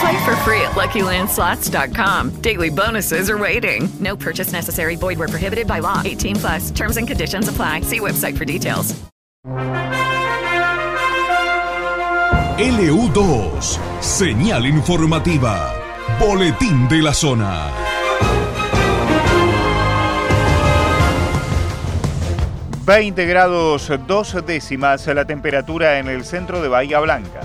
Play for free at LuckyLandSlots.com. Daily bonuses are waiting. No purchase necessary. Void where prohibited by law. 18 plus. Terms and conditions apply. See website for details. LU2, señal informativa, boletín de la zona. ...20 grados dos décimas la temperatura en el centro de Bahía Blanca.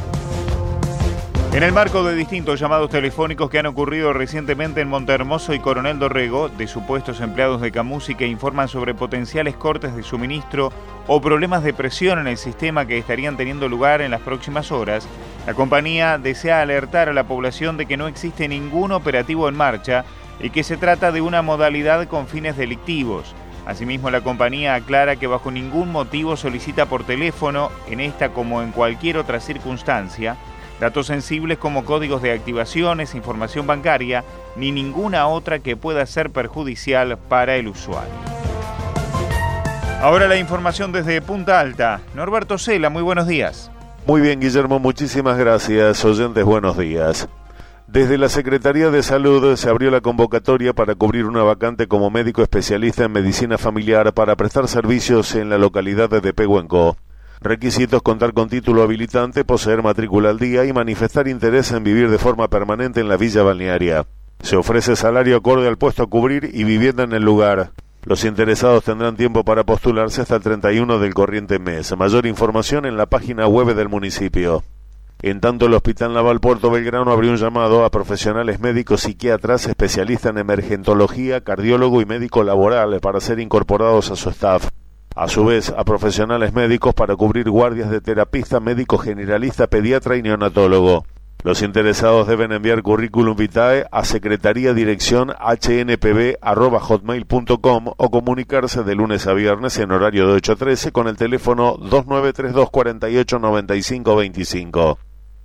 En el marco de distintos llamados telefónicos que han ocurrido recientemente en Montehermoso y Coronel Dorrego, de supuestos empleados de Camusi que informan sobre potenciales cortes de suministro o problemas de presión en el sistema que estarían teniendo lugar en las próximas horas, la compañía desea alertar a la población de que no existe ningún operativo en marcha y que se trata de una modalidad con fines delictivos. Asimismo, la compañía aclara que bajo ningún motivo solicita por teléfono, en esta como en cualquier otra circunstancia, datos sensibles como códigos de activaciones, información bancaria, ni ninguna otra que pueda ser perjudicial para el usuario. Ahora la información desde Punta Alta. Norberto Cela, muy buenos días. Muy bien, Guillermo, muchísimas gracias. Oyentes, buenos días. Desde la Secretaría de Salud se abrió la convocatoria para cubrir una vacante como médico especialista en medicina familiar para prestar servicios en la localidad de Pehuenco. Requisitos contar con título habilitante, poseer matrícula al día y manifestar interés en vivir de forma permanente en la villa balnearia. Se ofrece salario acorde al puesto a cubrir y vivienda en el lugar. Los interesados tendrán tiempo para postularse hasta el 31 del corriente mes. Mayor información en la página web del municipio. En tanto, el Hospital Naval Puerto Belgrano abrió un llamado a profesionales médicos psiquiatras, especialistas en emergentología, cardiólogo y médico laboral para ser incorporados a su staff. A su vez, a profesionales médicos para cubrir guardias de terapista, médico generalista, pediatra y neonatólogo. Los interesados deben enviar currículum vitae a secretaría dirección hnpb.hotmail.com o comunicarse de lunes a viernes en horario de 8 a 13 con el teléfono 2932 48 95 25.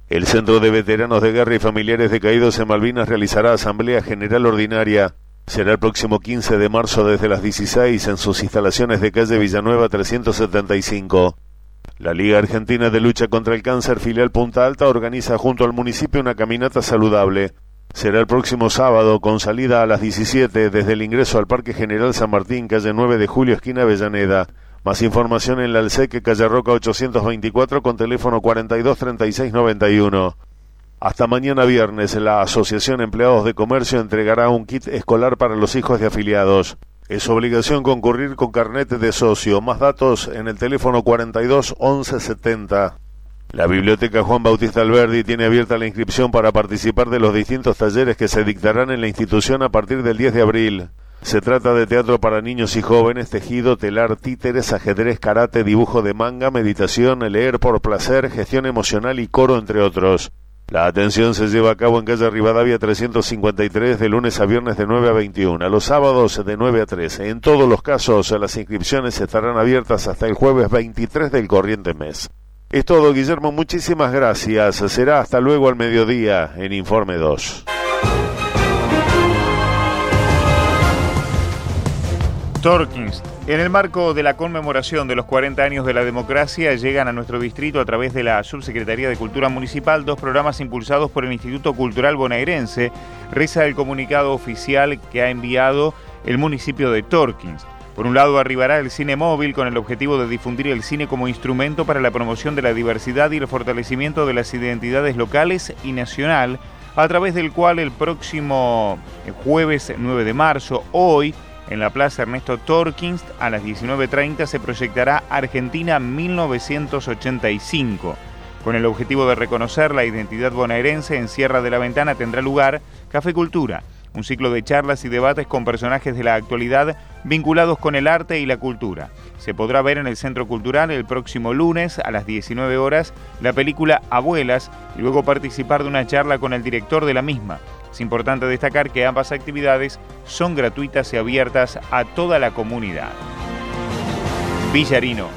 El Centro de Veteranos de Guerra y Familiares de Caídos en Malvinas realizará Asamblea General Ordinaria. Será el próximo 15 de marzo desde las 16 en sus instalaciones de calle Villanueva 375. La Liga Argentina de Lucha contra el Cáncer filial Punta Alta organiza junto al municipio una caminata saludable. Será el próximo sábado con salida a las 17 desde el ingreso al Parque General San Martín, calle 9 de Julio, esquina Avellaneda. Más información en la Alseque, calle Roca 824 con teléfono 423691. Hasta mañana viernes, la Asociación Empleados de Comercio entregará un kit escolar para los hijos de afiliados. Es obligación concurrir con carnet de socio. Más datos en el teléfono 42 11 70. La Biblioteca Juan Bautista Alberdi tiene abierta la inscripción para participar de los distintos talleres que se dictarán en la institución a partir del 10 de abril. Se trata de teatro para niños y jóvenes, tejido, telar, títeres, ajedrez, karate, dibujo de manga, meditación, leer por placer, gestión emocional y coro, entre otros. La atención se lleva a cabo en calle Rivadavia 353 de lunes a viernes de 9 a 21, a los sábados de 9 a 13. En todos los casos, las inscripciones estarán abiertas hasta el jueves 23 del corriente mes. Es todo, Guillermo. Muchísimas gracias. Será hasta luego al mediodía en Informe 2. Torkins. En el marco de la conmemoración de los 40 años de la democracia, llegan a nuestro distrito a través de la Subsecretaría de Cultura Municipal dos programas impulsados por el Instituto Cultural Bonaerense. Reza el comunicado oficial que ha enviado el municipio de Torkins. Por un lado, arribará el cine móvil con el objetivo de difundir el cine como instrumento para la promoción de la diversidad y el fortalecimiento de las identidades locales y nacional, a través del cual el próximo jueves 9 de marzo, hoy, En la Plaza Ernesto Torkins a las 19.30 se proyectará Argentina 1985. Con el objetivo de reconocer la identidad bonaerense, en Sierra de la Ventana tendrá lugar Café Cultura, un ciclo de charlas y debates con personajes de la actualidad vinculados con el arte y la cultura. Se podrá ver en el Centro Cultural el próximo lunes a las 19 horas la película Abuelas y luego participar de una charla con el director de la misma. Es importante destacar que ambas actividades son gratuitas y abiertas a toda la comunidad. Villarino.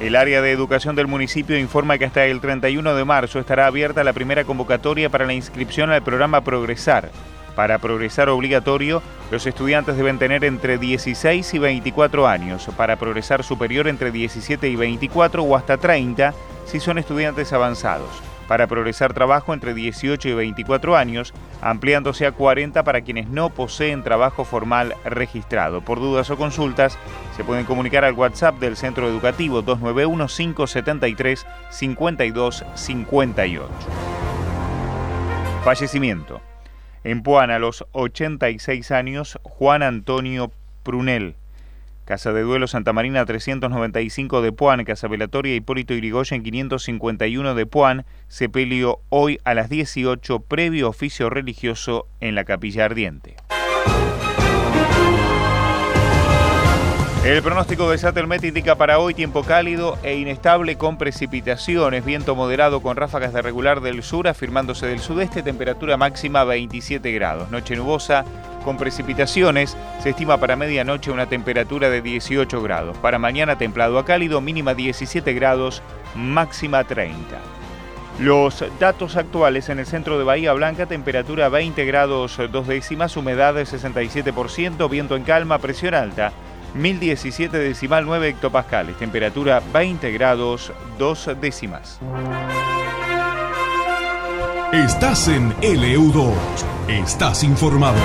El área de educación del municipio informa que hasta el 31 de marzo estará abierta la primera convocatoria para la inscripción al programa Progresar. Para progresar obligatorio, los estudiantes deben tener entre 16 y 24 años. Para progresar superior, entre 17 y 24 o hasta 30 si son estudiantes avanzados para progresar trabajo entre 18 y 24 años, ampliándose a 40 para quienes no poseen trabajo formal registrado. Por dudas o consultas, se pueden comunicar al WhatsApp del Centro Educativo 291-573-5258. Fallecimiento. En Puana, a los 86 años, Juan Antonio Prunel Casa de Duelo Santa Marina 395 de Puan, Casa Velatoria Hipólito Irigoyen 551 de Puan, sepelio hoy a las 18 previo oficio religioso en la Capilla Ardiente. El pronóstico de Satelmet indica para hoy tiempo cálido e inestable con precipitaciones, viento moderado con ráfagas de regular del sur afirmándose del sudeste, temperatura máxima 27 grados, noche nubosa con precipitaciones, se estima para medianoche una temperatura de 18 grados, para mañana templado a cálido, mínima 17 grados, máxima 30. Los datos actuales en el centro de Bahía Blanca, temperatura 20 grados 2 décimas, humedad de 67%, viento en calma, presión alta 1017 decimal 9 hectopascales, temperatura 20 grados 2 décimas. Estás en LU2, estás informado.